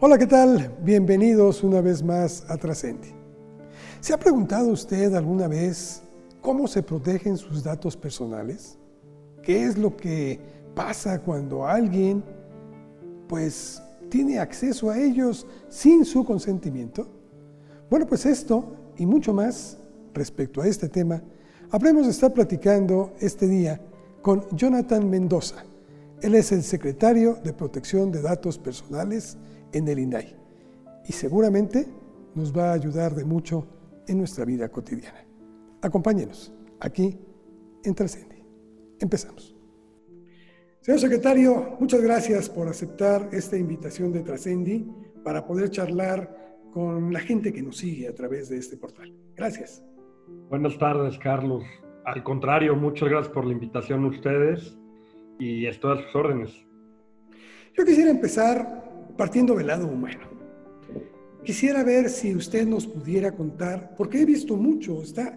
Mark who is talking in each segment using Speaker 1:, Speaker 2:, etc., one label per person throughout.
Speaker 1: Hola, ¿qué tal? Bienvenidos una vez más a Trascendi. ¿Se ha preguntado usted alguna vez cómo se protegen sus datos personales? ¿Qué es lo que pasa cuando alguien pues tiene acceso a ellos sin su consentimiento? Bueno, pues esto y mucho más respecto a este tema habremos de estar platicando este día con Jonathan Mendoza. Él es el secretario de Protección de Datos Personales en el INAI y seguramente nos va a ayudar de mucho en nuestra vida cotidiana. Acompáñenos aquí en Trascendi. Empezamos. Señor secretario, muchas gracias por aceptar esta invitación de Trascendi para poder charlar con la gente que nos sigue a través de este portal. Gracias.
Speaker 2: Buenas tardes, Carlos. Al contrario, muchas gracias por la invitación a ustedes y estoy a sus órdenes.
Speaker 1: Yo quisiera empezar partiendo del lado humano. Quisiera ver si usted nos pudiera contar, porque he visto mucho, está,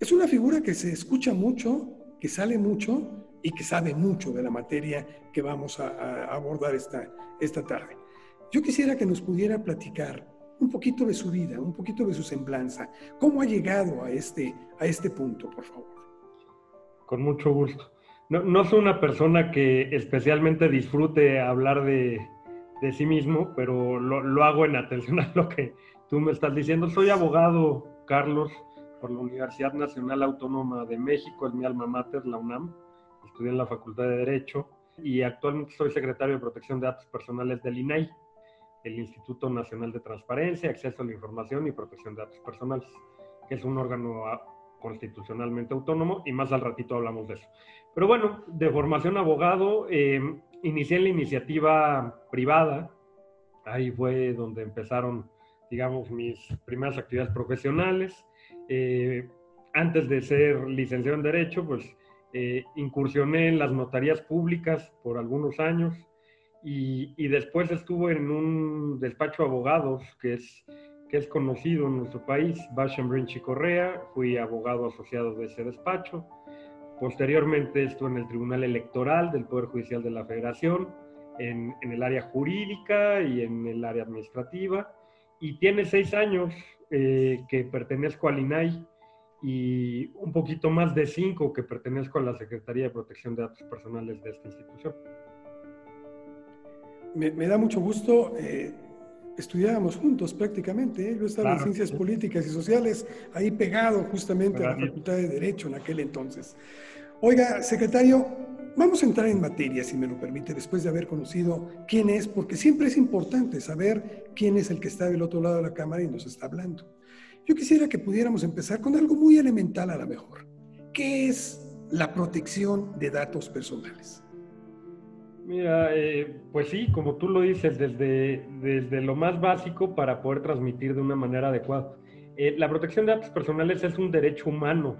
Speaker 1: es una figura que se escucha mucho, que sale mucho y que sabe mucho de la materia que vamos a, abordar esta, esta tarde. Yo quisiera que nos pudiera platicar un poquito de su vida, un poquito de su semblanza, cómo ha llegado a este, a este punto, por favor.
Speaker 2: Con mucho gusto. No, no soy una persona que especialmente disfrute hablar de, de sí mismo, pero lo, hago en atención a lo que tú me estás diciendo. Soy abogado, Carlos, por la Universidad Nacional Autónoma de México, es mi alma mater, la UNAM. Estudié en la Facultad de Derecho y actualmente soy secretario de Protección de Datos Personales del INAI, el Instituto Nacional de Transparencia, Acceso a la Información y Protección de Datos Personales, que es un órgano ah, constitucionalmente autónomo y más al ratito hablamos de eso. Pero bueno, de formación abogado, eh, inicié la iniciativa privada, ahí fue donde empezaron, digamos, mis primeras actividades profesionales. Eh, antes de ser licenciado en Derecho, pues eh, incursioné en las notarías públicas por algunos años y, después estuve en un despacho de abogados que es, que es conocido en nuestro país, Basham Brinch y Correa, fui abogado asociado de ese despacho. Posteriormente estuve en el Tribunal Electoral del Poder Judicial de la Federación, en, el área jurídica y en el área administrativa. Y tiene seis años eh, que pertenezco al INAI y un poquito más de cinco que pertenezco a la Secretaría de Protección de Datos Personales de esta institución.
Speaker 1: Me, da mucho gusto. Eh, estudiábamos juntos prácticamente. ¿eh? Yo estaba en Ciencias Políticas y Sociales, ahí pegado justamente a la Facultad de Derecho en aquel entonces. Oiga, secretario, vamos a entrar en materia, si me lo permite, después de haber conocido quién es, porque siempre es importante saber quién es el que está del otro lado de la cámara y nos está hablando. Yo quisiera que pudiéramos empezar con algo muy elemental a la mejor. ¿Qué es la protección de datos personales?
Speaker 2: Mira, eh, pues sí, como tú lo dices, desde, desde lo más básico para poder transmitir de una manera adecuada. Eh, la protección de datos personales es un derecho humano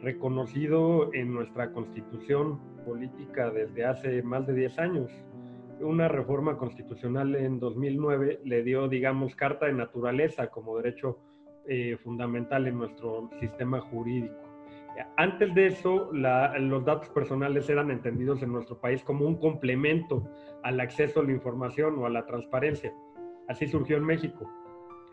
Speaker 2: reconocido en nuestra constitución política desde hace más de 10 años. Una reforma constitucional en 2009 le dio, digamos, carta de naturaleza como derecho eh, fundamental en nuestro sistema jurídico. Antes de eso, los datos personales eran entendidos en nuestro país como un complemento al acceso a la información o a la transparencia. Así surgió en México,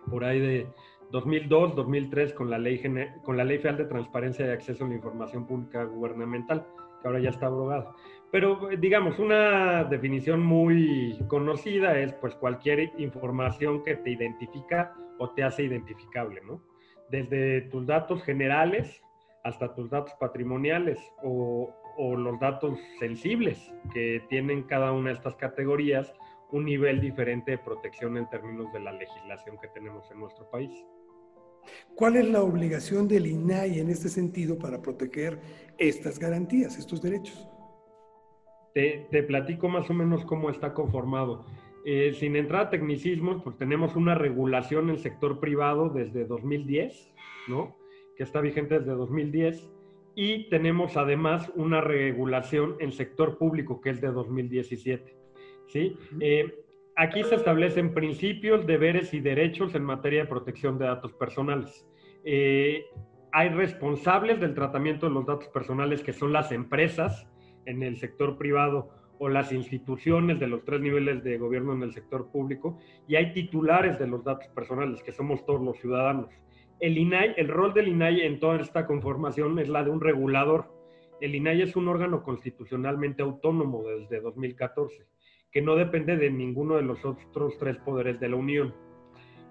Speaker 2: por ahí de 2002, 2003 con la, ley, con la Ley Federal de Transparencia y Acceso a la Información Pública Gubernamental, que ahora ya está abrogada. Pero digamos, una definición muy conocida es pues cualquier información que te identifica o te hace identificable, ¿no? Desde tus datos generales hasta tus datos patrimoniales o, o los datos sensibles que tienen cada una de estas categorías un nivel diferente de protección en términos de la legislación que tenemos en nuestro país.
Speaker 1: ¿Cuál es la obligación del INAI en este sentido para proteger estas garantías, estos derechos?
Speaker 2: Te, platico más o menos cómo está conformado. Eh, sin entrar a tecnicismos, pues tenemos una regulación en el sector privado desde 2010, ¿no? Que está vigente desde 2010. Y tenemos además una regulación en sector público que es de 2017, ¿sí? Aquí se establecen principios, deberes y derechos en materia de protección de datos personales. Eh, hay responsables del tratamiento de los datos personales que son las empresas en el sector privado o las instituciones de los tres niveles de gobierno en el sector público y hay titulares de los datos personales, que somos todos los ciudadanos. El INAI, el rol del INAI en toda esta conformación es la de un regulador. El INAI es un órgano constitucionalmente autónomo desde 2014, que no depende de ninguno de los otros tres poderes de la Unión.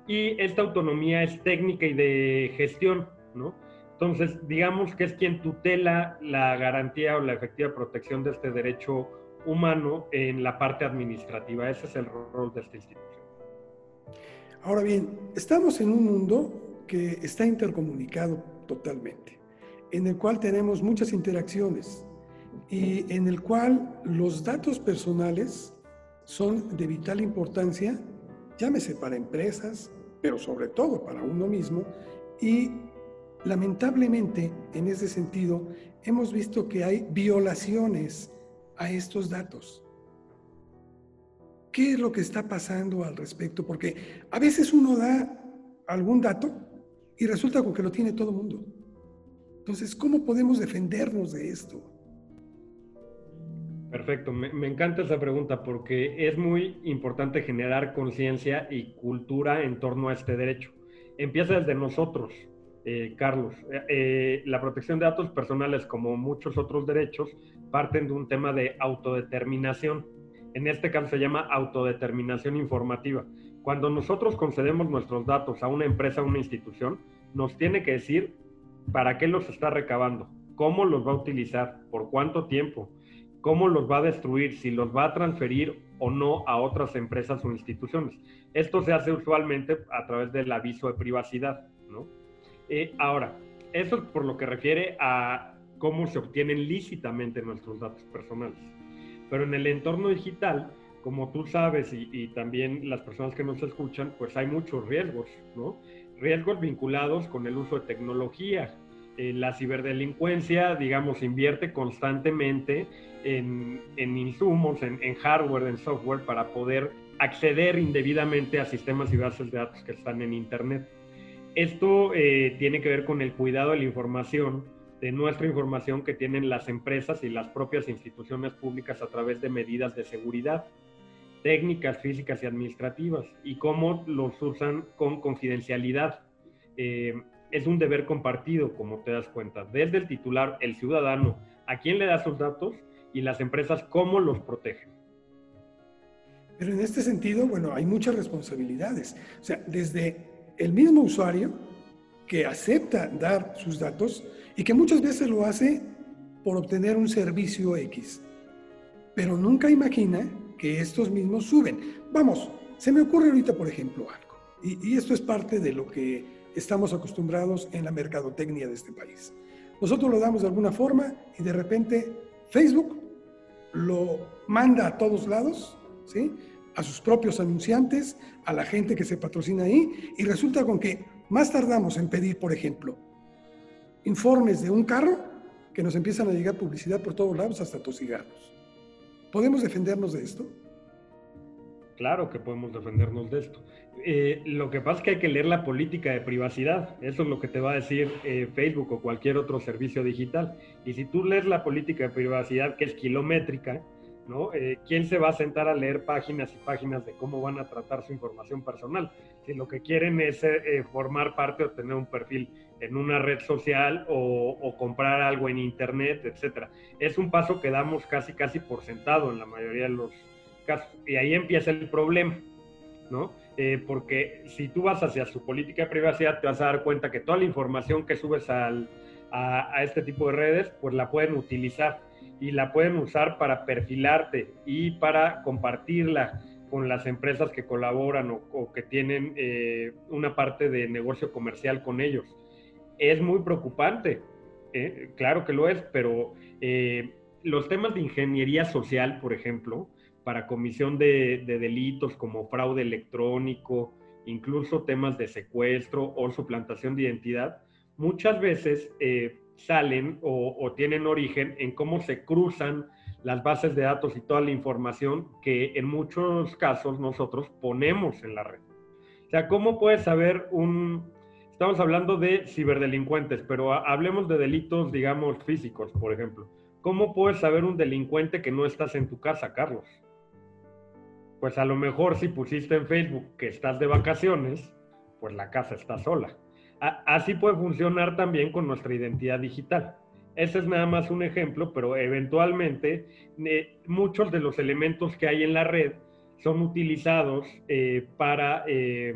Speaker 2: Y esta autonomía es técnica y de gestión, ¿no? Entonces, digamos que es quien tutela la garantía o la efectiva protección de este derecho humano en la parte administrativa. Ese es el rol de esta institución.
Speaker 1: Ahora bien, estamos en un mundo que está intercomunicado totalmente, en el cual tenemos muchas interacciones y en el cual los datos personales son de vital importancia, llámese para empresas, pero sobre todo para uno mismo, y lamentablemente en ese sentido hemos visto que hay violaciones a estos datos. ¿Qué es lo que está pasando al respecto? Porque a veces uno da algún dato y resulta que lo tiene todo el mundo. Entonces, ¿cómo podemos defendernos de esto?
Speaker 2: Perfecto, me, me, encanta esa pregunta porque es muy importante generar conciencia y cultura en torno a este derecho. Empieza desde nosotros, eh, Carlos. Eh, eh, la protección de datos personales, como muchos otros derechos, parten de un tema de autodeterminación. En este caso se llama autodeterminación informativa. Cuando nosotros concedemos nuestros datos a una empresa o una institución, nos tiene que decir para qué los está recabando, cómo los va a utilizar, por cuánto tiempo, cómo los va a destruir, si los va a transferir o no a otras empresas o instituciones. Esto se hace usualmente a través del aviso de privacidad, ¿no? Eh, ahora, eso es por lo que refiere a cómo se obtienen lícitamente nuestros datos personales. Pero en el entorno digital, como tú sabes y, también las personas que nos escuchan, pues hay muchos riesgos, ¿no? Riesgos vinculados con el uso de tecnología. Eh, la ciberdelincuencia, digamos, invierte constantemente en, insumos, en, en, hardware, en software, para poder acceder indebidamente a sistemas y bases de datos que están en Internet. Esto eh, tiene que ver con el cuidado de la información, de nuestra información que tienen las empresas y las propias instituciones públicas a través de medidas de seguridad, técnicas, físicas y administrativas, y cómo los usan con confidencialidad. Eh, es un deber compartido, como te das cuenta, desde el titular, el ciudadano, a quién le da sus datos y las empresas cómo los protegen.
Speaker 1: Pero en este sentido, bueno, hay muchas responsabilidades. O sea, desde el mismo usuario que acepta dar sus datos y que muchas veces lo hace por obtener un servicio X, pero nunca imagina que estos mismos suben. Vamos, se me ocurre ahorita, por ejemplo, algo, y, esto es parte de lo que estamos acostumbrados en la mercadotecnia de este país. Nosotros lo damos de alguna forma y de repente Facebook lo manda a todos lados, ¿sí? a sus propios anunciantes, a la gente que se patrocina ahí, y resulta con que más tardamos en pedir, por ejemplo, informes de un carro que nos empiezan a llegar publicidad por todos lados hasta tosigarnos. ¿Podemos defendernos de esto?
Speaker 2: Claro que podemos defendernos de esto. Eh, lo que pasa es que hay que leer la política de privacidad. Eso es lo que te va a decir eh, Facebook o cualquier otro servicio digital. Y si tú lees la política de privacidad, que es kilométrica, ¿no? Eh, ¿Quién se va a sentar a leer páginas y páginas de cómo van a tratar su información personal? Si lo que quieren es eh, formar parte o tener un perfil en una red social o, comprar algo en internet, etcétera. Es un paso que damos casi casi por sentado en la mayoría de los casos. Y ahí empieza el problema, ¿no? porque si tú vas hacia su política de privacidad, te vas a dar cuenta que toda la información que subes al, a, a este tipo de redes, pues la pueden utilizar y la pueden usar para perfilarte y para compartirla con las empresas que colaboran o, que tienen eh, una parte de negocio comercial con ellos. Es muy preocupante, ¿eh? claro que lo es, pero eh, los temas de ingeniería social, por ejemplo, para comisión de, de, delitos como fraude electrónico, incluso temas de secuestro o suplantación de identidad, muchas veces salen o, tienen origen en cómo se cruzan las bases de datos y toda la información que en muchos casos nosotros ponemos en la red. O sea, ¿cómo puedes saber un... Estamos hablando de ciberdelincuentes, pero hablemos de delitos, digamos, físicos, por ejemplo. ¿Cómo puedes saber un delincuente que no estás en tu casa, Carlos? Pues a lo mejor si pusiste en Facebook que estás de vacaciones, pues la casa está sola. así puede funcionar también con nuestra identidad digital. Ese es nada más un ejemplo, pero eventualmente eh, muchos de los elementos que hay en la red son utilizados eh, para eh,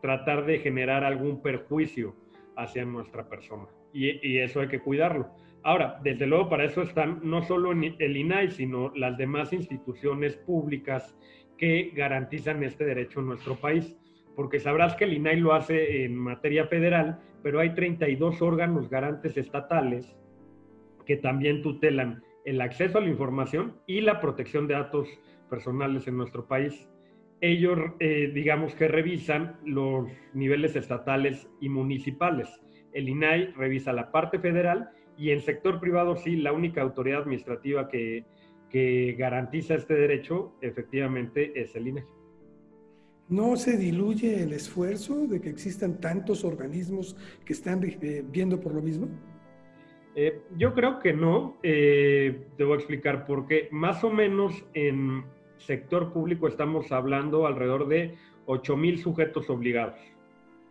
Speaker 2: tratar de generar algún perjuicio hacia nuestra persona. Y, eso hay que cuidarlo. Ahora, desde luego para eso están no solo el INAI, sino las demás instituciones públicas que garantizan este derecho en nuestro país. Porque sabrás que el INAI lo hace en materia federal, pero hay 32 órganos garantes estatales que también tutelan el acceso a la información y la protección de datos personales en nuestro país. Ellos, eh, digamos que revisan los niveles estatales y municipales. El INAI revisa la parte federal y en sector privado sí, la única autoridad administrativa que, que garantiza este derecho efectivamente es el INAI.
Speaker 1: ¿No se diluye el esfuerzo de que existan tantos organismos que están eh, viendo por lo mismo?
Speaker 2: Eh, yo creo que no. Eh, te voy a explicar por qué. Más o menos en sector público estamos hablando alrededor de 8 mil sujetos obligados.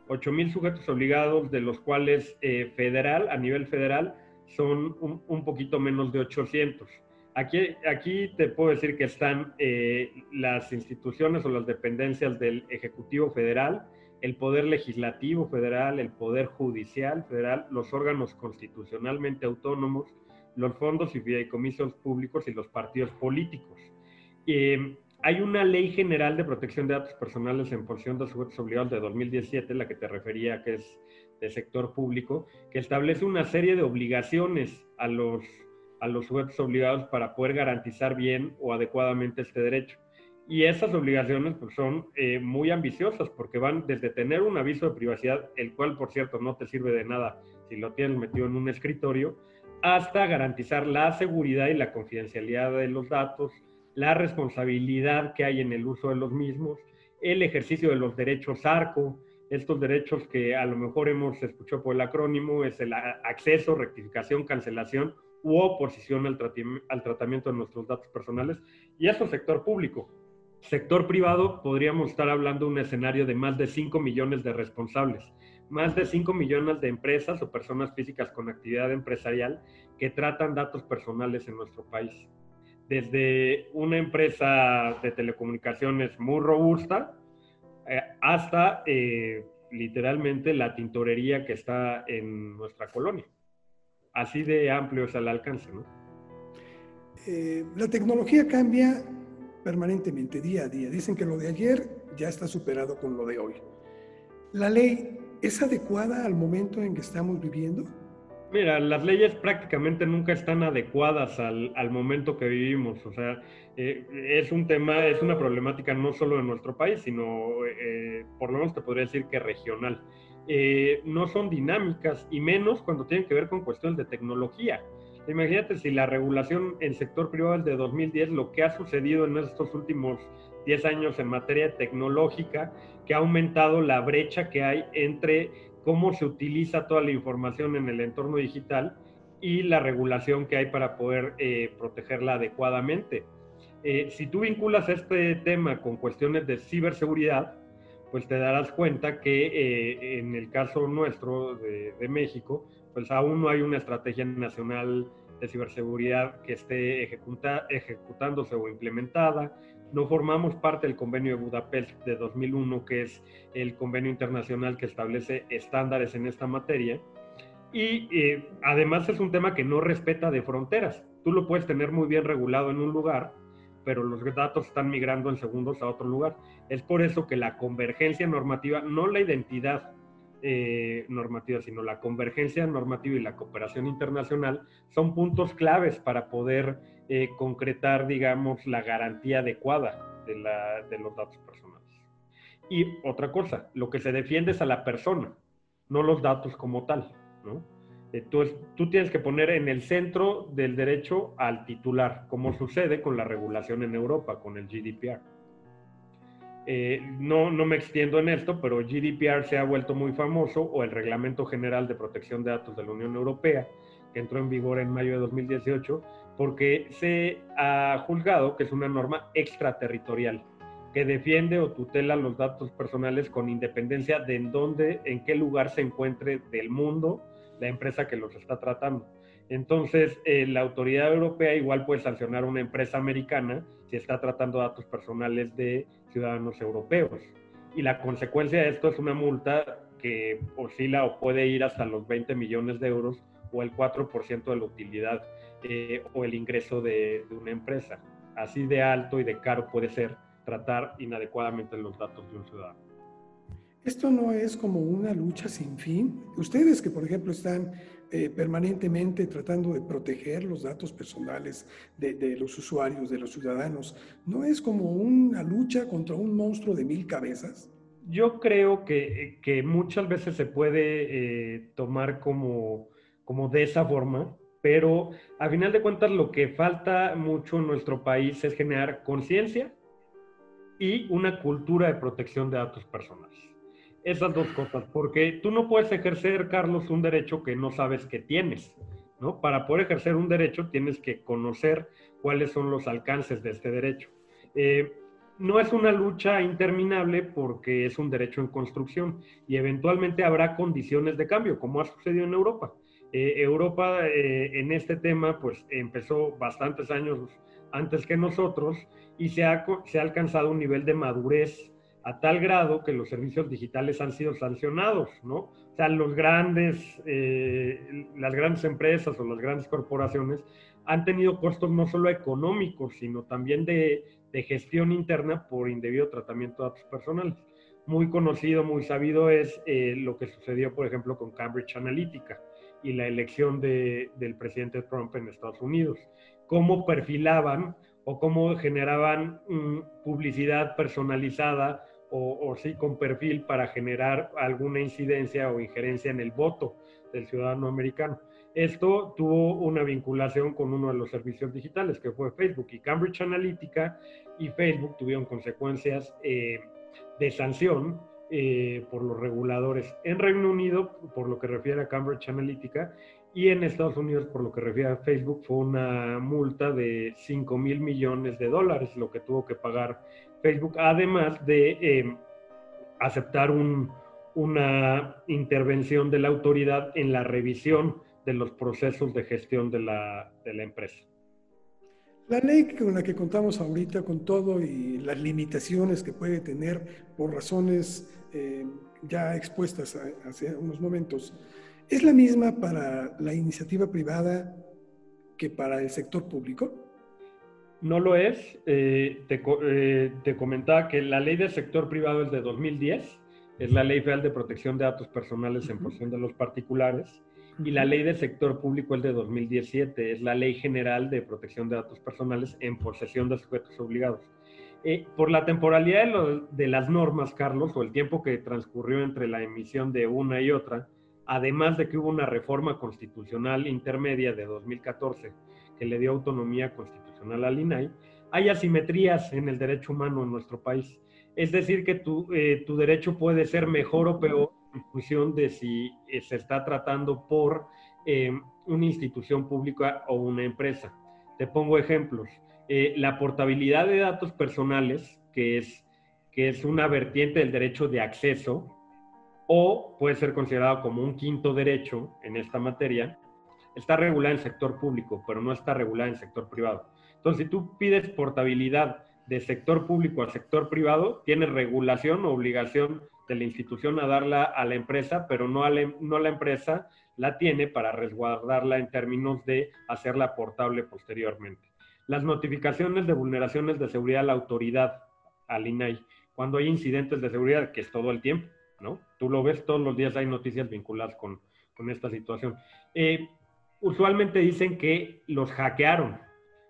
Speaker 2: 8 mil sujetos obligados, de los cuales federal, a nivel federal, son un, poquito menos de 800. Aquí, aquí te puedo decir que están eh, las instituciones o las dependencias del Ejecutivo Federal, el Poder Legislativo Federal, el Poder Judicial Federal, los órganos constitucionalmente autónomos, los fondos y fideicomisos públicos y los partidos políticos. Eh, hay una ley general de protección de datos personales en porción de sujetos obligados de 2017, la que te refería, que es de sector público, que establece una serie de obligaciones a los, a los sujetos obligados para poder garantizar bien o adecuadamente este derecho. Y esas obligaciones pues, son eh, muy ambiciosas porque van desde tener un aviso de privacidad, el cual por cierto no te sirve de nada si lo tienes metido en un escritorio, hasta garantizar la seguridad y la confidencialidad de los datos, la responsabilidad que hay en el uso de los mismos, el ejercicio de los derechos ARCO, estos derechos que a lo mejor hemos escuchado por el acrónimo, es el acceso, rectificación, cancelación u oposición al, al tratamiento de nuestros datos personales. Y eso sector público. Sector privado, podríamos estar hablando de un escenario de más de 5 millones de responsables, más de 5 millones de empresas o personas físicas con actividad empresarial que tratan datos personales en nuestro país. Desde una empresa de telecomunicaciones muy robusta, eh, hasta eh, literalmente la tintorería que está en nuestra colonia. Así de amplio es el alcance, ¿no?
Speaker 1: Eh, la tecnología cambia permanentemente, día a día. Dicen que lo de ayer ya está superado con lo de hoy. ¿La ley es adecuada al momento en que estamos viviendo?
Speaker 2: Mira, las leyes prácticamente nunca están adecuadas al, al momento que vivimos. O sea, eh, es un tema, es una problemática no solo de nuestro país, sino eh, por lo menos te podría decir que regional. Eh, no son dinámicas y menos cuando tienen que ver con cuestiones de tecnología. Imagínate si la regulación en sector privado es de 2010, lo que ha sucedido en estos últimos 10 años en materia tecnológica, que ha aumentado la brecha que hay entre cómo se utiliza toda la información en el entorno digital y la regulación que hay para poder eh, protegerla adecuadamente. Eh, si tú vinculas este tema con cuestiones de ciberseguridad, pues te darás cuenta que eh, en el caso nuestro de, de, México, pues aún no hay una estrategia nacional de ciberseguridad que esté ejecuta, ejecutándose o implementada no formamos parte del convenio de Budapest de 2001, que es el convenio internacional que establece estándares en esta materia. Y eh, además es un tema que no respeta de fronteras. Tú lo puedes tener muy bien regulado en un lugar, pero los datos están migrando en segundos a otro lugar. Es por eso que la convergencia normativa, no la identidad eh, normativa, sino la convergencia normativa y la cooperación internacional son puntos claves para poder eh, concretar, digamos, la garantía adecuada de, la, de los datos personales. Y otra cosa, lo que se defiende es a la persona, no los datos como tal, ¿no? Entonces, tú tienes que poner en el centro del derecho al titular, como sucede con la regulación en Europa, con el GDPR. Eh, no, no me extiendo en esto, pero GDPR se ha vuelto muy famoso, o el Reglamento General de Protección de Datos de la Unión Europea, que entró en vigor en mayo de 2018, porque se ha juzgado que es una norma extraterritorial que defiende o tutela los datos personales con independencia de en dónde, en qué lugar se encuentre del mundo la empresa que los está tratando. Entonces, eh, la autoridad europea igual puede sancionar a una empresa americana si está tratando datos personales de ciudadanos europeos. Y la consecuencia de esto es una multa que oscila o puede ir hasta los 20 millones de euros o el 4% de la utilidad eh, o el ingreso de, de una empresa. Así de alto y de caro puede ser tratar inadecuadamente los datos de un ciudadano.
Speaker 1: Esto no es como una lucha sin fin. Ustedes que, por ejemplo, están eh, permanentemente tratando de proteger los datos personales de, los usuarios, de los ciudadanos, ¿no es como una lucha contra un monstruo de mil cabezas?
Speaker 2: Yo creo que, que muchas veces se puede eh, tomar como, como de esa forma, pero a final de cuentas lo que falta mucho en nuestro país es generar conciencia y una cultura de protección de datos personales esas dos cosas, porque tú no puedes ejercer, Carlos, un derecho que no sabes que tienes, ¿no? Para poder ejercer un derecho tienes que conocer cuáles son los alcances de este derecho. Eh, no es una lucha interminable porque es un derecho en construcción y eventualmente habrá condiciones de cambio, como ha sucedido en Europa. Eh, Europa eh, en este tema pues empezó bastantes años antes que nosotros y se ha, se ha alcanzado un nivel de madurez a tal grado que los servicios digitales han sido sancionados, ¿no? O sea, los grandes, eh, las grandes empresas o las grandes corporaciones han tenido costos no solo económicos, sino también de, gestión interna por indebido tratamiento de datos personales. Muy conocido, muy sabido es lo que sucedió, por ejemplo, con Cambridge Analytica y la elección de, del presidente Trump en Estados Unidos. Cómo perfilaban o cómo generaban mm, publicidad personalizada o, sí con perfil para generar alguna incidencia o injerencia en el voto del ciudadano americano. Esto tuvo una vinculación con uno de los servicios digitales, que fue Facebook y Cambridge Analytica, y Facebook tuvieron consecuencias eh, de sanción eh, por los reguladores en Reino Unido, por lo que refiere a Cambridge Analytica, y en Estados Unidos, por lo que refiere a Facebook, fue una multa de 5 mil millones de dólares, lo que tuvo que pagar Facebook, además de eh, aceptar una intervención de la autoridad en la revisión de los procesos de gestión de la, empresa.
Speaker 1: La ley con la que contamos ahorita, con todo y las limitaciones que puede tener por razones eh, ya expuestas hace unos momentos, ¿es la misma para la iniciativa privada que para el sector público?
Speaker 2: No lo es. Eh, eh, te, comentaba que la ley del sector privado es de 2010, es la ley federal de protección de datos personales en posesión de los particulares, y la ley del sector público es de 2017, es la ley general de protección de datos personales en posesión de sujetos obligados. Eh, por la temporalidad de, las normas, Carlos, o el tiempo que transcurrió entre la emisión de una y otra, además de que hubo una reforma constitucional intermedia de 2014 que le dio autonomía constitucional al INAI, hay asimetrías en el derecho humano en nuestro país. Es decir, que tu, eh, tu derecho puede ser mejor o peor función de si eh, se está tratando por eh, una institución pública o una empresa. Te pongo ejemplos. la portabilidad de datos personales, que es, que es una vertiente del derecho de acceso, o puede ser considerado como un quinto derecho en esta materia, está regulada en sector público, pero no está regulada en sector privado. Entonces, si tú pides portabilidad de sector público al sector privado, tienes regulación o obligación de la institución a darla a la empresa, pero no, a la, no la empresa la tiene para resguardarla en términos de hacerla portable posteriormente. Las notificaciones de vulneraciones de seguridad a la autoridad, al INAI, cuando hay incidentes de seguridad, que es todo el tiempo, ¿no? Tú lo ves todos los días, hay noticias vinculadas con, con esta situación. Eh, usualmente dicen que los hackearon.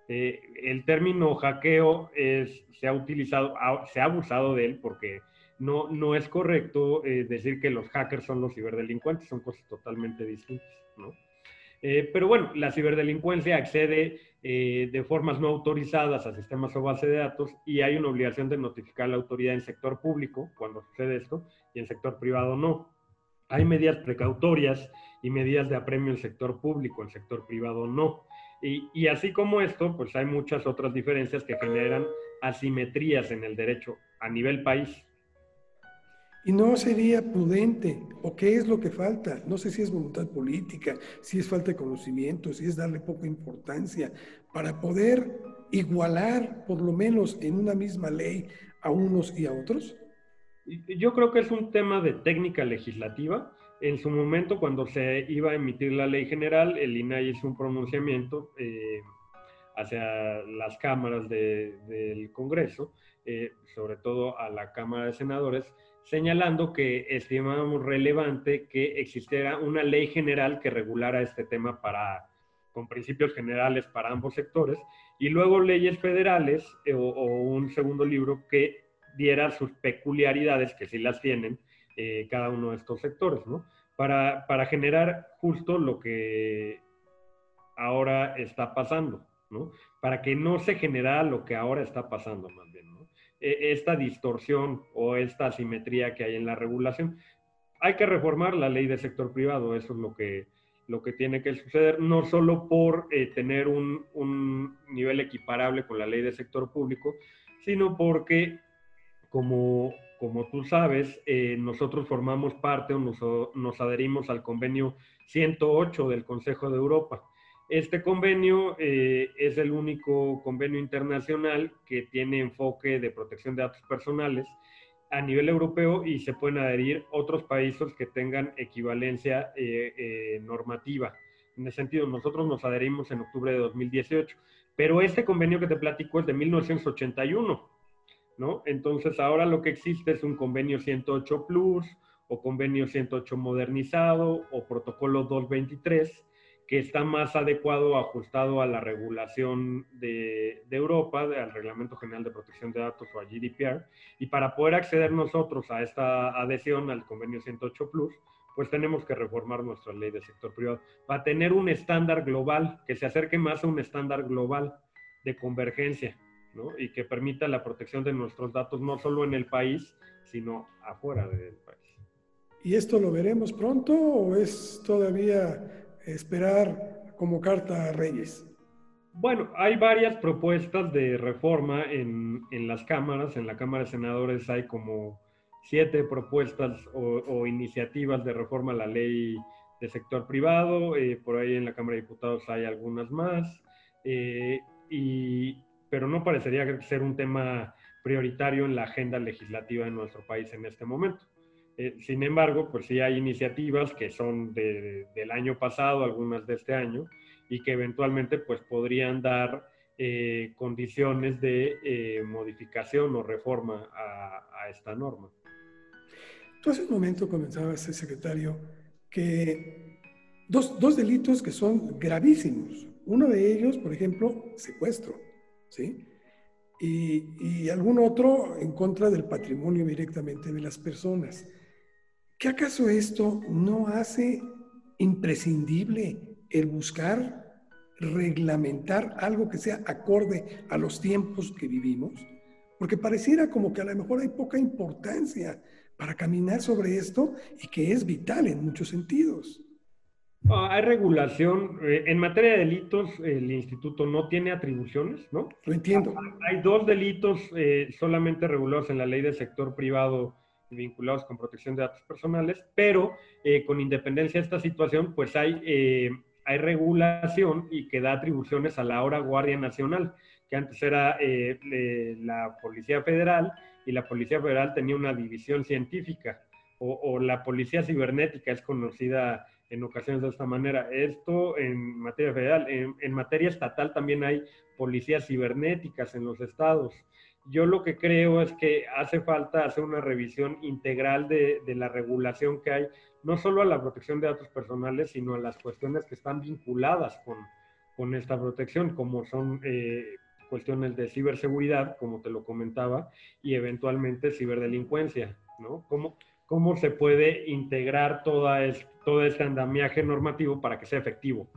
Speaker 2: Eh, el término hackeo es, se ha utilizado, se ha abusado de él porque no, no es correcto eh, decir que los hackers son los ciberdelincuentes, son cosas totalmente distintas, ¿no? Eh, pero bueno, la ciberdelincuencia accede de formas no autorizadas a sistemas o base de datos y hay una obligación de notificar a la autoridad en sector público cuando sucede esto y en sector privado no. Hay medidas precautorias y medidas de apremio en sector público, en sector privado no. Y, y, así como esto, pues hay muchas otras diferencias que generan asimetrías en el derecho a nivel país.
Speaker 1: Y no sería prudente, o qué es lo que falta, no sé si es voluntad política, si es falta de conocimiento, si es darle poca importancia, para poder igualar, por lo menos en una misma ley, a unos y a otros.
Speaker 2: Yo creo que es un tema de técnica legislativa. En su momento, cuando se iba a emitir la ley general, el INAI hizo un pronunciamiento eh, hacia las cámaras del Congreso, eh, sobre todo a la Cámara de Senadores, señalando que estimábamos relevante que existiera una ley general que regulara este tema para, con principios generales para ambos sectores, y luego leyes federales eh, o, un segundo libro que diera sus peculiaridades, que sí las tienen, eh, cada uno de estos sectores, ¿no? Para, para generar justo lo que ahora está pasando, ¿no? Para que no se generara lo que ahora está pasando, más bien. E, esta distorsión o esta asimetría que hay en la regulación. Hay que reformar la ley del sector privado, eso es lo que, lo que tiene que suceder, no solo por eh, tener un, un, nivel equiparable con la ley del sector público, sino porque, como, como tú sabes, eh, nosotros formamos parte o nos, nos adherimos al convenio 108 del Consejo de Europa este convenio eh, es el único convenio internacional que tiene enfoque de protección de datos personales a nivel europeo y se pueden adherir otros países que tengan equivalencia eh, eh, normativa. En ese sentido, nosotros nos adherimos en octubre de 2018, pero este convenio que te platico es de 1981, ¿no? Entonces, ahora lo que existe es un convenio 108 Plus o convenio 108 modernizado o protocolo 223 que está más adecuado, ajustado a la regulación de, Europa, al Reglamento General de Protección de Datos o a GDPR. Y para poder acceder nosotros a esta adhesión al convenio 108 Plus, pues tenemos que reformar nuestra ley de sector privado para tener un estándar global que se acerque más a un estándar global de convergencia ¿no? y que permita la protección de nuestros datos no solo en el país, sino afuera del país.
Speaker 1: ¿Y esto lo veremos pronto o es todavía esperar como carta a Reyes?
Speaker 2: Bueno, hay varias propuestas de reforma en, las cámaras. En la Cámara de Senadores hay como siete propuestas o, iniciativas de reforma a la ley de sector privado. Eh, por ahí en la Cámara de Diputados hay algunas más. Eh, y, pero no parecería ser un tema prioritario en la agenda legislativa de nuestro país en este momento. Eh, sin embargo, pues sí hay iniciativas que son del año pasado, algunas de este año, y que eventualmente pues podrían dar eh, condiciones de eh, modificación o reforma a, esta norma.
Speaker 1: Tú hace un momento comenzabas, secretario, que dos, dos, delitos que son gravísimos. Uno de ellos, por ejemplo, secuestro, ¿sí? Y, y algún otro en contra del patrimonio directamente de las personas. ¿Qué acaso esto no hace imprescindible el buscar reglamentar algo que sea acorde a los tiempos que vivimos? Porque pareciera como que a lo mejor hay poca importancia para caminar sobre esto y que es vital en muchos sentidos.
Speaker 2: Ah, hay regulación. Eh, en materia de delitos, el instituto no tiene atribuciones, ¿no?
Speaker 1: Lo entiendo.
Speaker 2: Ah, hay dos delitos eh, solamente regulados en la ley del sector privado vinculados con protección de datos personales, pero eh, con independencia de esta situación, pues hay, eh, hay regulación y que da atribuciones a la ahora Guardia Nacional, que antes era eh, la Policía Federal y la Policía Federal tenía una división científica, o, la Policía Cibernética es conocida en ocasiones de esta manera. Esto en materia federal, en, en materia estatal también hay policías cibernéticas en los estados yo lo que creo es que hace falta hacer una revisión integral de, la regulación que hay, no solo a la protección de datos personales, sino a las cuestiones que están vinculadas con, esta protección, como son eh, cuestiones de ciberseguridad, como te lo comentaba, y eventualmente ciberdelincuencia, ¿no? ¿Cómo, cómo se puede integrar toda es, todo este andamiaje normativo para que sea efectivo?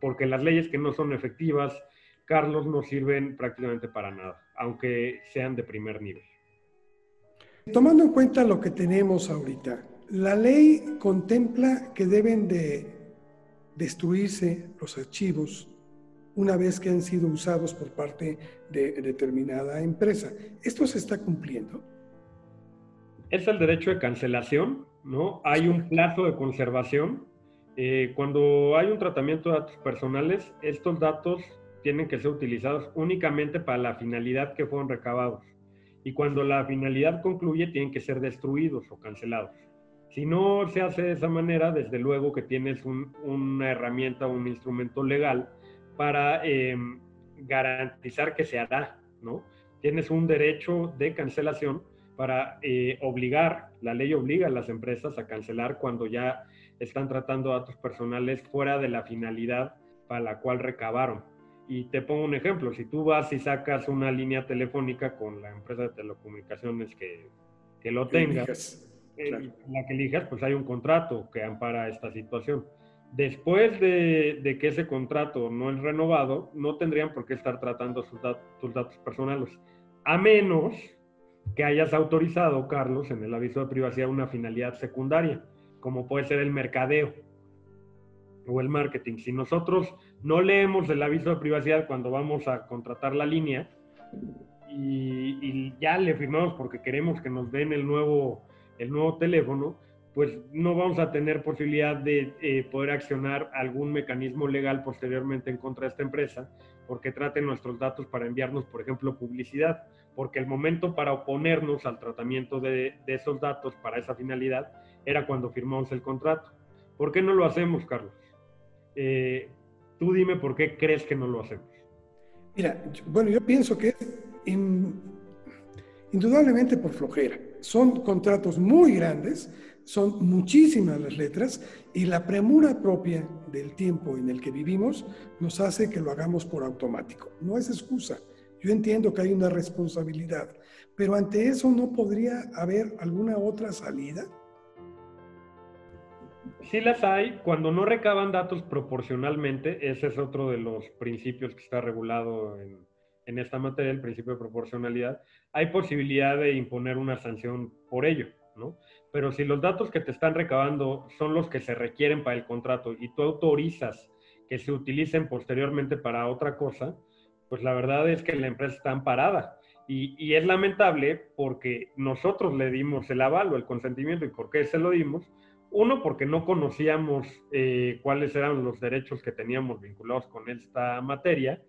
Speaker 2: Porque las leyes que no son efectivas, Carlos, no sirven prácticamente para nada, aunque sean de primer nivel.
Speaker 1: Tomando en cuenta lo que tenemos ahorita, la ley contempla que deben de destruirse los archivos una vez que han sido usados por parte de determinada empresa. ¿Esto se está cumpliendo?
Speaker 2: Es el derecho de cancelación, ¿no? Hay un plazo de conservación. Eh, cuando hay un tratamiento de datos personales, estos datos tienen que ser utilizados únicamente para la finalidad que fueron recabados. Y cuando la finalidad concluye, tienen que ser destruidos o cancelados. Si no se hace de esa manera, desde luego que tienes una herramienta, un instrumento legal para em, garantizar que se hará, ¿no? Tienes un derecho de cancelación para eh, obligar, la ley obliga a las empresas a cancelar cuando ya están tratando datos personales fuera de la finalidad para la cual recabaron. Y te pongo un ejemplo, si tú vas y sacas una línea telefónica con la empresa de telecomunicaciones que, que lo tenga, eh, la que elijas, pues hay un contrato que ampara esta situación. Después de, que ese contrato no es renovado, no tendrían por qué estar tratando sus, tus datos personales, a menos que hayas autorizado, Carlos, en el aviso de privacidad una finalidad secundaria, como puede ser el mercadeo o el marketing. Si nosotros no leemos el aviso de privacidad cuando vamos a contratar la línea y, ya le firmamos porque queremos que nos den el nuevo, el nuevo teléfono, pues no vamos a tener posibilidad de eh, poder accionar algún mecanismo legal posteriormente en contra de esta empresa porque traten nuestros datos para enviarnos, por ejemplo, publicidad, porque el momento para oponernos al tratamiento de, esos datos para esa finalidad era cuando firmamos el contrato. ¿Por qué no lo hacemos, Carlos? Eh, tú dime por qué crees que no lo hacemos.
Speaker 1: Mira, bueno, yo pienso que es indudablemente por flojera. Son contratos muy grandes son muchísimas las letras y la premura propia del tiempo en el que vivimos nos hace que lo hagamos por automático. No es excusa. Yo entiendo que hay una responsabilidad, pero ante eso no podría haber alguna otra salida.
Speaker 2: Sí las hay, cuando no recaban datos proporcionalmente, ese es otro de los principios que está regulado en, en esta materia, el principio de proporcionalidad, hay posibilidad de imponer una sanción por ello, ¿no? pero si los datos que te están recabando son los que se requieren para el contrato y tú autorizas que se utilicen posteriormente para otra cosa, pues la verdad es que la empresa está amparada. Y, es lamentable porque nosotros le dimos el aval o el consentimiento. ¿Y por qué se lo dimos? Uno, porque no conocíamos eh, cuáles eran los derechos que teníamos vinculados con esta materia.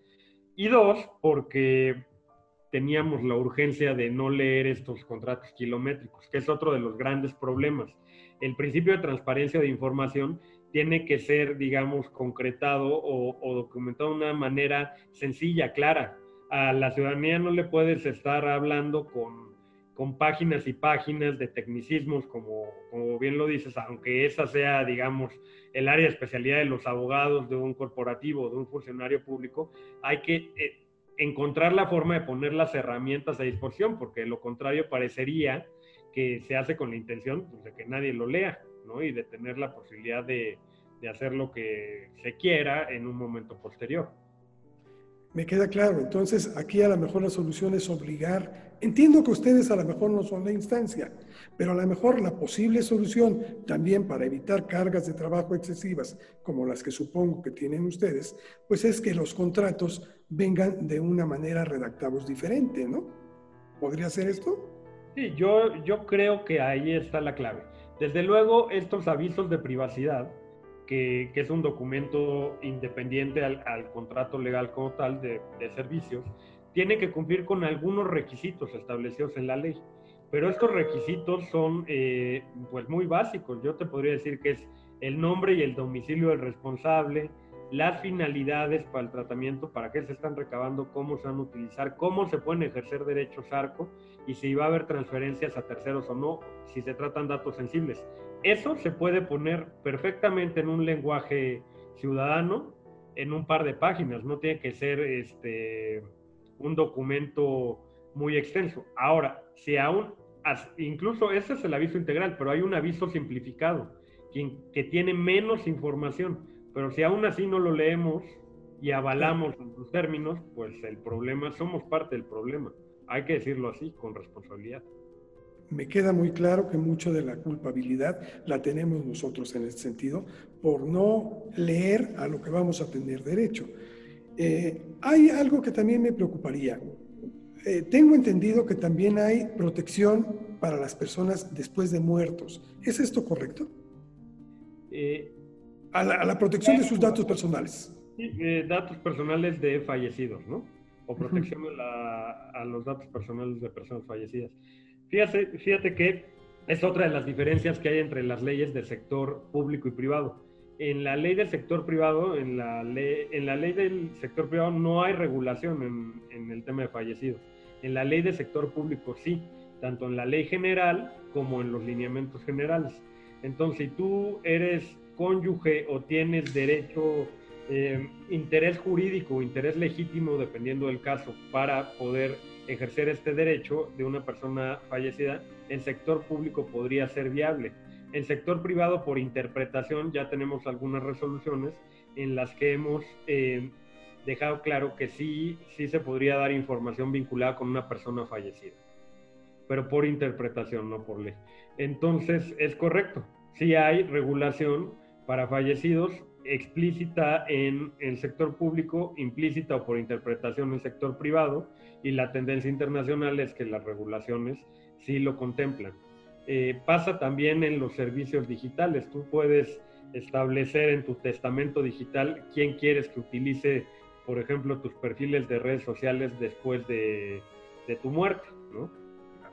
Speaker 2: Y dos, porque teníamos la urgencia de no leer estos contratos kilométricos, que es otro de los grandes problemas. El principio de transparencia de información tiene que ser, digamos, concretado o, documentado de una manera sencilla, clara. A la ciudadanía no le puedes estar hablando con, con páginas y páginas de tecnicismos, como, como bien lo dices, aunque esa sea, digamos, el área de especialidad de los abogados de un corporativo, de un funcionario público, hay que eh, encontrar la forma de poner las herramientas a disposición, porque lo contrario parecería que se hace con la intención pues, de que nadie lo lea, ¿no? Y de tener la posibilidad de, de hacer lo que se quiera en un momento posterior.
Speaker 1: Me queda claro, entonces aquí a lo mejor la solución es obligar, entiendo que ustedes a lo mejor no son la instancia, pero a lo mejor la posible solución también para evitar cargas de trabajo excesivas, como las que supongo que tienen ustedes, pues es que los contratos vengan de una manera redactados diferente, ¿no? ¿Podría ser esto?
Speaker 2: Sí, yo, yo creo que ahí está la clave. Desde luego, estos avisos de privacidad que, es un documento independiente al, contrato legal como tal de, servicios, tiene que cumplir con algunos requisitos establecidos en la ley. Pero estos requisitos son eh, pues muy básicos. Yo te podría decir que es el nombre y el domicilio del responsable, las finalidades para el tratamiento, para qué se están recabando, cómo se van a utilizar, cómo se pueden ejercer derechos ARCO y si va a haber transferencias a terceros o no, si se tratan datos sensibles. Eso se puede poner perfectamente en un lenguaje ciudadano, en un par de páginas, no tiene que ser este, un documento muy extenso. Ahora, si aún, incluso ese es el aviso integral, pero hay un aviso simplificado que, que tiene menos información, pero si aún así no lo leemos y avalamos en sus términos, pues el problema, somos parte del problema. Hay que decirlo así, con responsabilidad
Speaker 1: me queda muy claro que mucho de la culpabilidad la tenemos nosotros en este sentido por no leer a lo que vamos a tener derecho. Eh, hay algo que también me preocuparía. Eh, tengo entendido que también hay protección para las personas después de muertos. ¿Es esto correcto? Eh, a, la, protección de sus datos personales.
Speaker 2: Sí, datos personales de fallecidos, ¿no? O protección a los datos personales de personas fallecidas. Fíjate, fíjate que es otra de las diferencias que hay entre las leyes del sector público y privado. En la ley del sector privado, en la ley, en la ley del sector privado no hay regulación en, en el tema de fallecidos. En la ley del sector público sí, tanto en la ley general como en los lineamientos generales. Entonces, si tú eres cónyuge o tienes derecho, eh, interés jurídico, interés legítimo, dependiendo del caso, para poder ejercer este derecho de una persona fallecida, el sector público podría ser viable. El sector privado, por interpretación, ya tenemos algunas resoluciones en las que hemos eh, dejado claro que sí, sí se podría dar información vinculada con una persona fallecida, pero por interpretación, no por ley. Entonces, es correcto, sí hay regulación para fallecidos explícita en el sector público, implícita o por interpretación en el sector privado, y la tendencia internacional es que las regulaciones sí lo contemplan. Eh, pasa también en los servicios digitales. Tú puedes establecer en tu testamento digital quién quieres que utilice, por ejemplo, tus perfiles de redes sociales después de, tu muerte.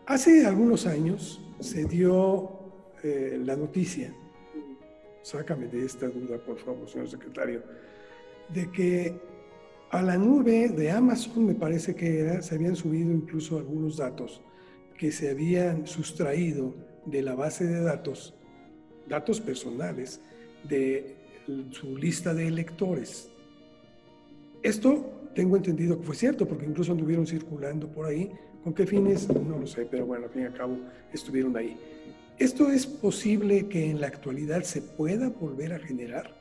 Speaker 1: Hace algunos años se dio eh, la noticia, sácame de esta duda, por favor, señor secretario, de que a la nube de Amazon, me parece que se habían subido incluso algunos datos que se habían sustraído de la base de datos, datos personales, de su lista de electores. Esto tengo entendido que fue cierto, porque incluso anduvieron circulando por ahí. ¿Con qué fines? No lo sé, pero bueno, al fin y al cabo estuvieron ahí. ¿Esto es posible que en la actualidad se pueda volver a generar?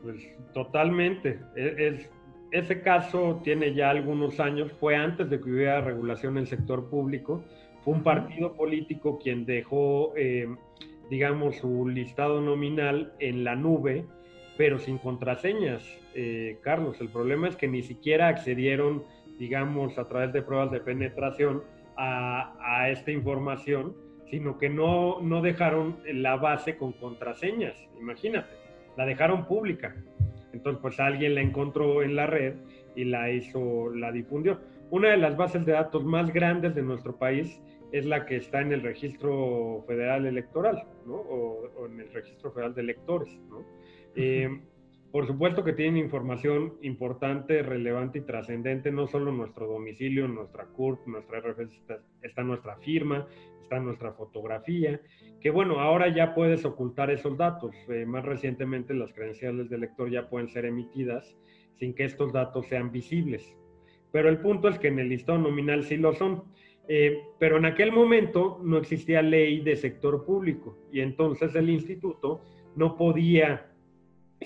Speaker 2: Pues totalmente. E-, es, ese caso tiene ya algunos años, fue antes de que hubiera regulación en el sector público. Fue un partido político quien dejó, eh, digamos, su listado nominal en la nube, pero sin contraseñas. Eh, Carlos, el problema es que ni siquiera accedieron, digamos, a través de pruebas de penetración a, a esta información, sino que no, no dejaron la base con contraseñas, imagínate, la dejaron pública. Entonces, pues alguien la encontró en la red y la hizo, la difundió. Una de las bases de datos más grandes de nuestro país es la que está en el registro federal electoral, ¿no? O, en el registro federal de electores, ¿no? Eh, por supuesto que tienen información importante, relevante y trascendente, no solo nuestro domicilio, nuestra CURP, nuestra RFC, está nuestra firma, está nuestra fotografía, que bueno, ahora ya puedes ocultar esos datos. Eh, más recientemente las credenciales del lector ya pueden ser emitidas sin que estos datos sean visibles. Pero el punto es que en el listado nominal sí lo son. Eh, pero en aquel momento no existía ley de sector público y entonces el instituto no podía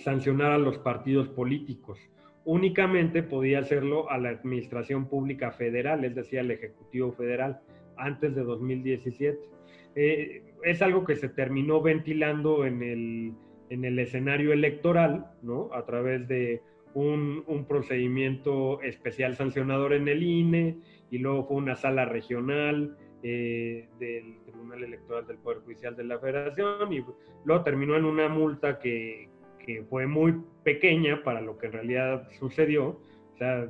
Speaker 2: sancionar a los partidos políticos. Únicamente podía hacerlo a la Administración Pública Federal, es decir, al Ejecutivo Federal, antes de 2017. Eh, es algo que se terminó ventilando en el, en el escenario electoral, ¿no? A través de un, un, procedimiento especial sancionador en el INE y luego fue una sala regional eh, del Tribunal Electoral del Poder Judicial de la Federación y luego terminó en una multa que, que fue muy pequeña para lo que en realidad sucedió, o sea,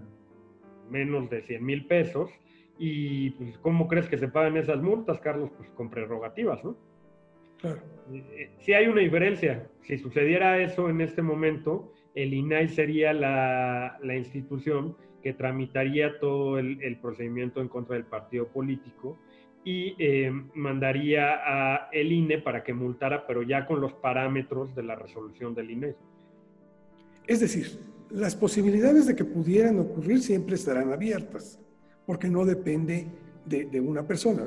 Speaker 2: menos de 100 mil pesos y pues, ¿cómo crees que se pagan esas multas, Carlos? Pues con prerrogativas, ¿no? Claro. Eh, eh, sí hay una diferencia. Si sucediera eso en este momento, el INAI sería la, la institución que tramitaría todo el, el, procedimiento en contra del partido político y eh, mandaría a el INE para que multara, pero ya con los parámetros de la resolución del INE.
Speaker 1: Es decir, las posibilidades de que pudieran ocurrir siempre estarán abiertas porque no depende de, una persona,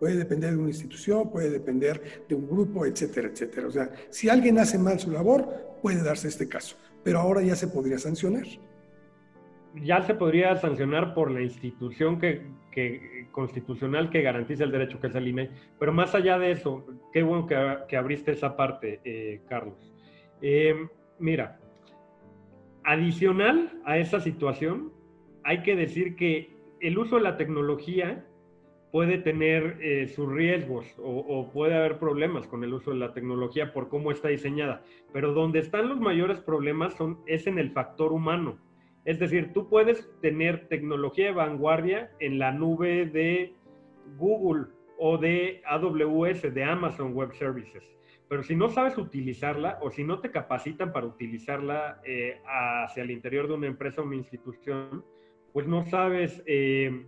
Speaker 1: puede depender de una institución, puede depender de un grupo, etcétera, etcétera. O sea, si alguien hace mal su labor, puede darse este caso, pero ahora ya se podría sancionar.
Speaker 2: Ya se podría sancionar por la institución que, constitucional que garantiza el derecho, que es el INE. Pero más allá de eso, qué bueno que, abriste esa parte, eh, Carlos. Eh, mira, adicional a esa situación, hay que decir que el uso de la tecnología puede tener eh, sus riesgos o, puede haber problemas con el uso de la tecnología por cómo está diseñada, pero donde están los mayores problemas son, es en el factor humano. Es decir, tú puedes tener tecnología de vanguardia en la nube de Google o de AWS, de Amazon Web Services, pero si no sabes utilizarla o si no te capacitan para utilizarla eh, hacia el interior de una empresa o una institución, pues no sabes eh,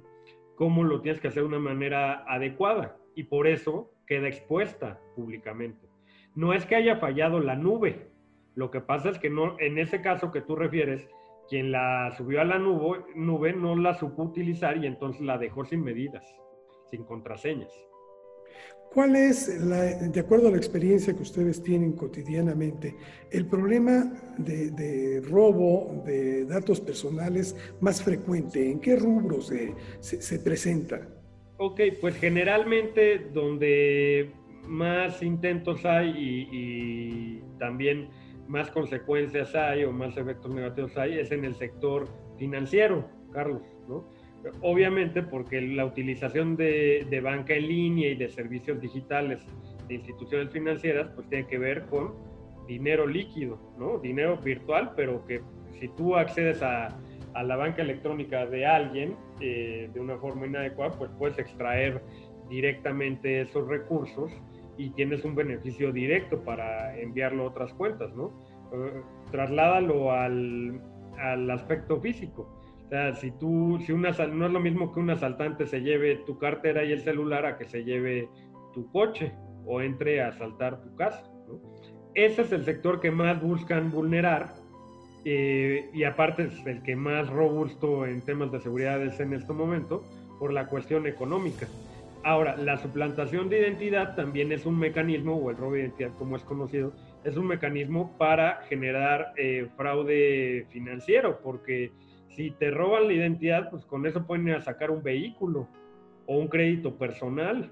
Speaker 2: cómo lo tienes que hacer de una manera adecuada. Y por eso queda expuesta públicamente. No es que haya fallado la nube, lo que pasa es que no, en ese caso que tú refieres, quien la subió a la nube, nube no la supo utilizar y entonces la dejó sin medidas, sin contraseñas.
Speaker 1: ¿Cuál es, de acuerdo a la experiencia que ustedes tienen cotidianamente, el problema de, robo de datos personales más frecuente? ¿En qué rubros se, presenta?
Speaker 2: Ok, pues generalmente donde más intentos hay y, y, también más consecuencias hay o más efectos negativos hay es en el sector financiero, Carlos, ¿no? Obviamente porque la utilización de, banca en línea y de servicios digitales de instituciones financieras pues tiene que ver con dinero líquido, ¿no? Dinero virtual, pero que si tú accedes a, la banca electrónica de alguien eh, de una forma inadecuada, pues puedes extraer directamente esos recursos y tienes un beneficio directo para enviarlo a otras cuentas, ¿no? Eh, trasládalo al, al aspecto físico o sea, si tú, si una, no es lo mismo que un asaltante se lleve tu cartera y el celular a que se lleve tu coche o entre a asaltar tu casa. Ese es el sector que más buscan vulnerar eh, y aparte es el que más robusto en temas de seguridad es en este momento por la cuestión económica. Ahora, la suplantación de identidad también es un mecanismo, o el robo de identidad como es conocido, es un mecanismo para generar eh, fraude financiero, porque si te roban la identidad, pues con eso pueden ir a sacar un vehículo o un crédito personal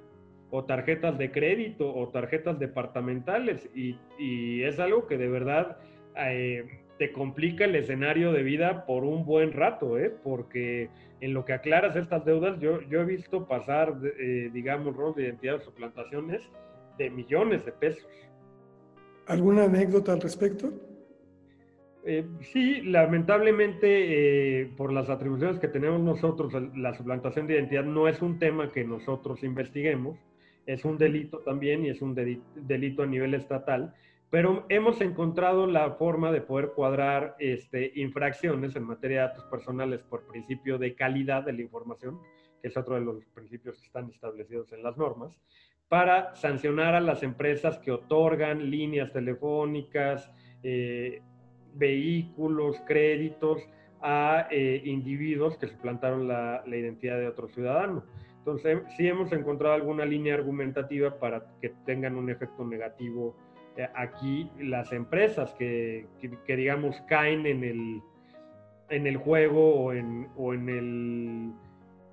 Speaker 2: o tarjetas de crédito o tarjetas departamentales y, es algo que de verdad eh, te complica el escenario de vida por un buen rato, ¿eh? porque en lo que aclaras estas deudas, yo, yo he visto pasar, eh, digamos, robos de identidad o suplantaciones de millones de pesos.
Speaker 1: ¿Alguna anécdota al respecto?
Speaker 2: Eh, sí, lamentablemente, eh, por las atribuciones que tenemos nosotros, la suplantación de identidad no es un tema que nosotros investiguemos, es un delito también y es un delito a nivel estatal, pero hemos encontrado la forma de poder cuadrar este, infracciones en materia de datos personales por principio de calidad de la información, que es otro de los principios que están establecidos en las normas, para sancionar a las empresas que otorgan líneas telefónicas, eh, vehículos, créditos a eh, individuos que suplantaron la, la identidad de otro ciudadano. Entonces, sí hemos encontrado alguna línea argumentativa para que tengan un efecto negativo aquí las empresas que, que, digamos, caen en el, en el juego o en, o en, el,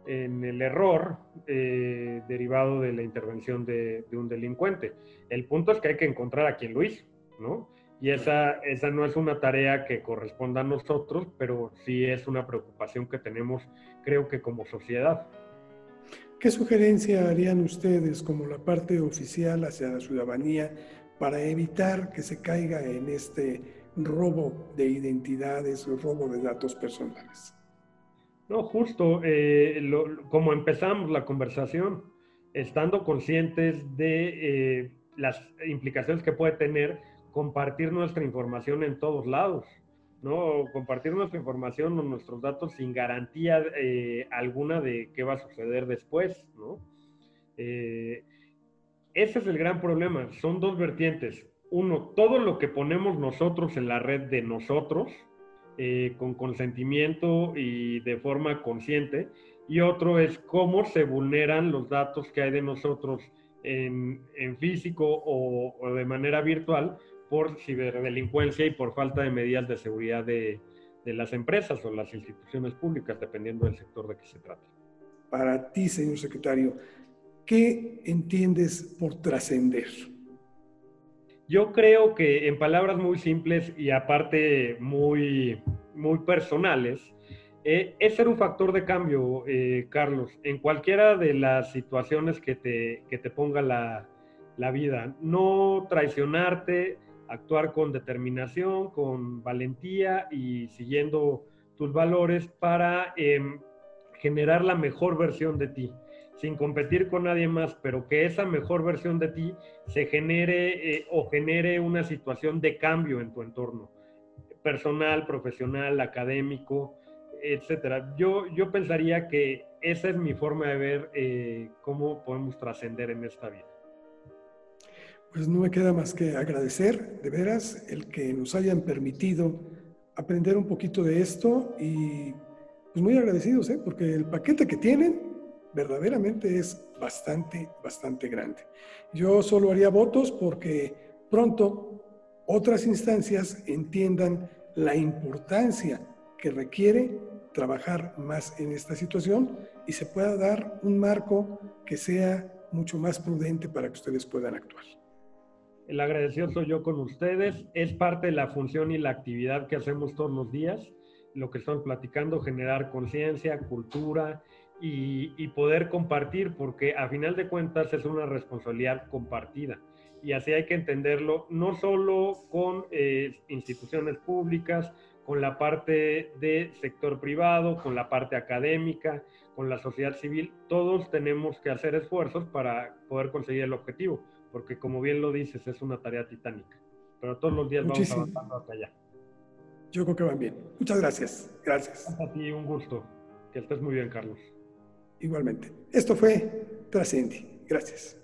Speaker 2: en el error eh, derivado de la intervención de, de, un delincuente. El punto es que hay que encontrar a quien lo hizo, ¿no? Y esa, esa no es una tarea que corresponda a nosotros, pero sí es una preocupación que tenemos, creo que como sociedad.
Speaker 1: ¿Qué sugerencia harían ustedes como la parte oficial hacia la ciudadanía para evitar que se caiga en este robo de identidades o robo de datos personales?
Speaker 2: No, justo eh, como empezamos la conversación, estando conscientes de eh, las implicaciones que puede tener compartir nuestra información en todos lados, ¿no? Compartir nuestra información o nuestros datos sin garantía eh, alguna de qué va a suceder después, ¿no? Eh, ese es el gran problema. Son dos vertientes. Uno, todo lo que ponemos nosotros en la red de nosotros, eh, con consentimiento y de forma consciente. Y otro es cómo se vulneran los datos que hay de nosotros en, físico o, de manera virtual por ciberdelincuencia y por falta de medidas de seguridad de las empresas o las instituciones públicas, dependiendo del sector de que se trate.
Speaker 1: Para ti, señor secretario, ¿qué entiendes por trascender?
Speaker 2: Yo creo que en palabras muy simples y aparte muy muy personales, eh, es ser un factor de cambio, eh, Carlos, en cualquiera de las situaciones que te, que te ponga la, la, vida. No traicionarte, actuar con determinación, con valentía y siguiendo tus valores para em, generar la mejor versión de ti sin competir con nadie más, pero que esa mejor versión de ti se genere eh, o genere una situación de cambio en tu entorno, personal, profesional, académico, etcétera. Yo, yo pensaría que esa es mi forma de ver eh, cómo podemos trascender en esta vida.
Speaker 1: Pues no me queda más que agradecer, de veras, el que nos hayan permitido aprender un poquito de esto y pues muy agradecidos, ¿eh? porque el paquete que tienen verdaderamente es bastante, bastante grande. Yo solo haría votos porque pronto otras instancias entiendan la importancia que requiere trabajar más en esta situación y se pueda dar un marco que sea mucho más prudente para que ustedes puedan actuar.
Speaker 2: El agradecido soy yo con ustedes. Es parte de la función y la actividad que hacemos todos los días. Lo que estamos platicando, generar conciencia, cultura, y, poder compartir, porque a final de cuentas es una responsabilidad compartida. Y así hay que entenderlo, no solo con eh, instituciones públicas, con la parte de sector privado, con la parte académica, con la sociedad civil, todos tenemos que hacer esfuerzos para poder conseguir el objetivo, porque como bien lo dices, es una tarea titánica. Pero todos los días vamos avanzando hacia allá.
Speaker 1: Yo creo que van bien. Muchas gracias. Gracias.
Speaker 2: A ti, un gusto. Que estés muy bien, Carlos.
Speaker 1: Igualmente. Esto fue Trascendi. Gracias.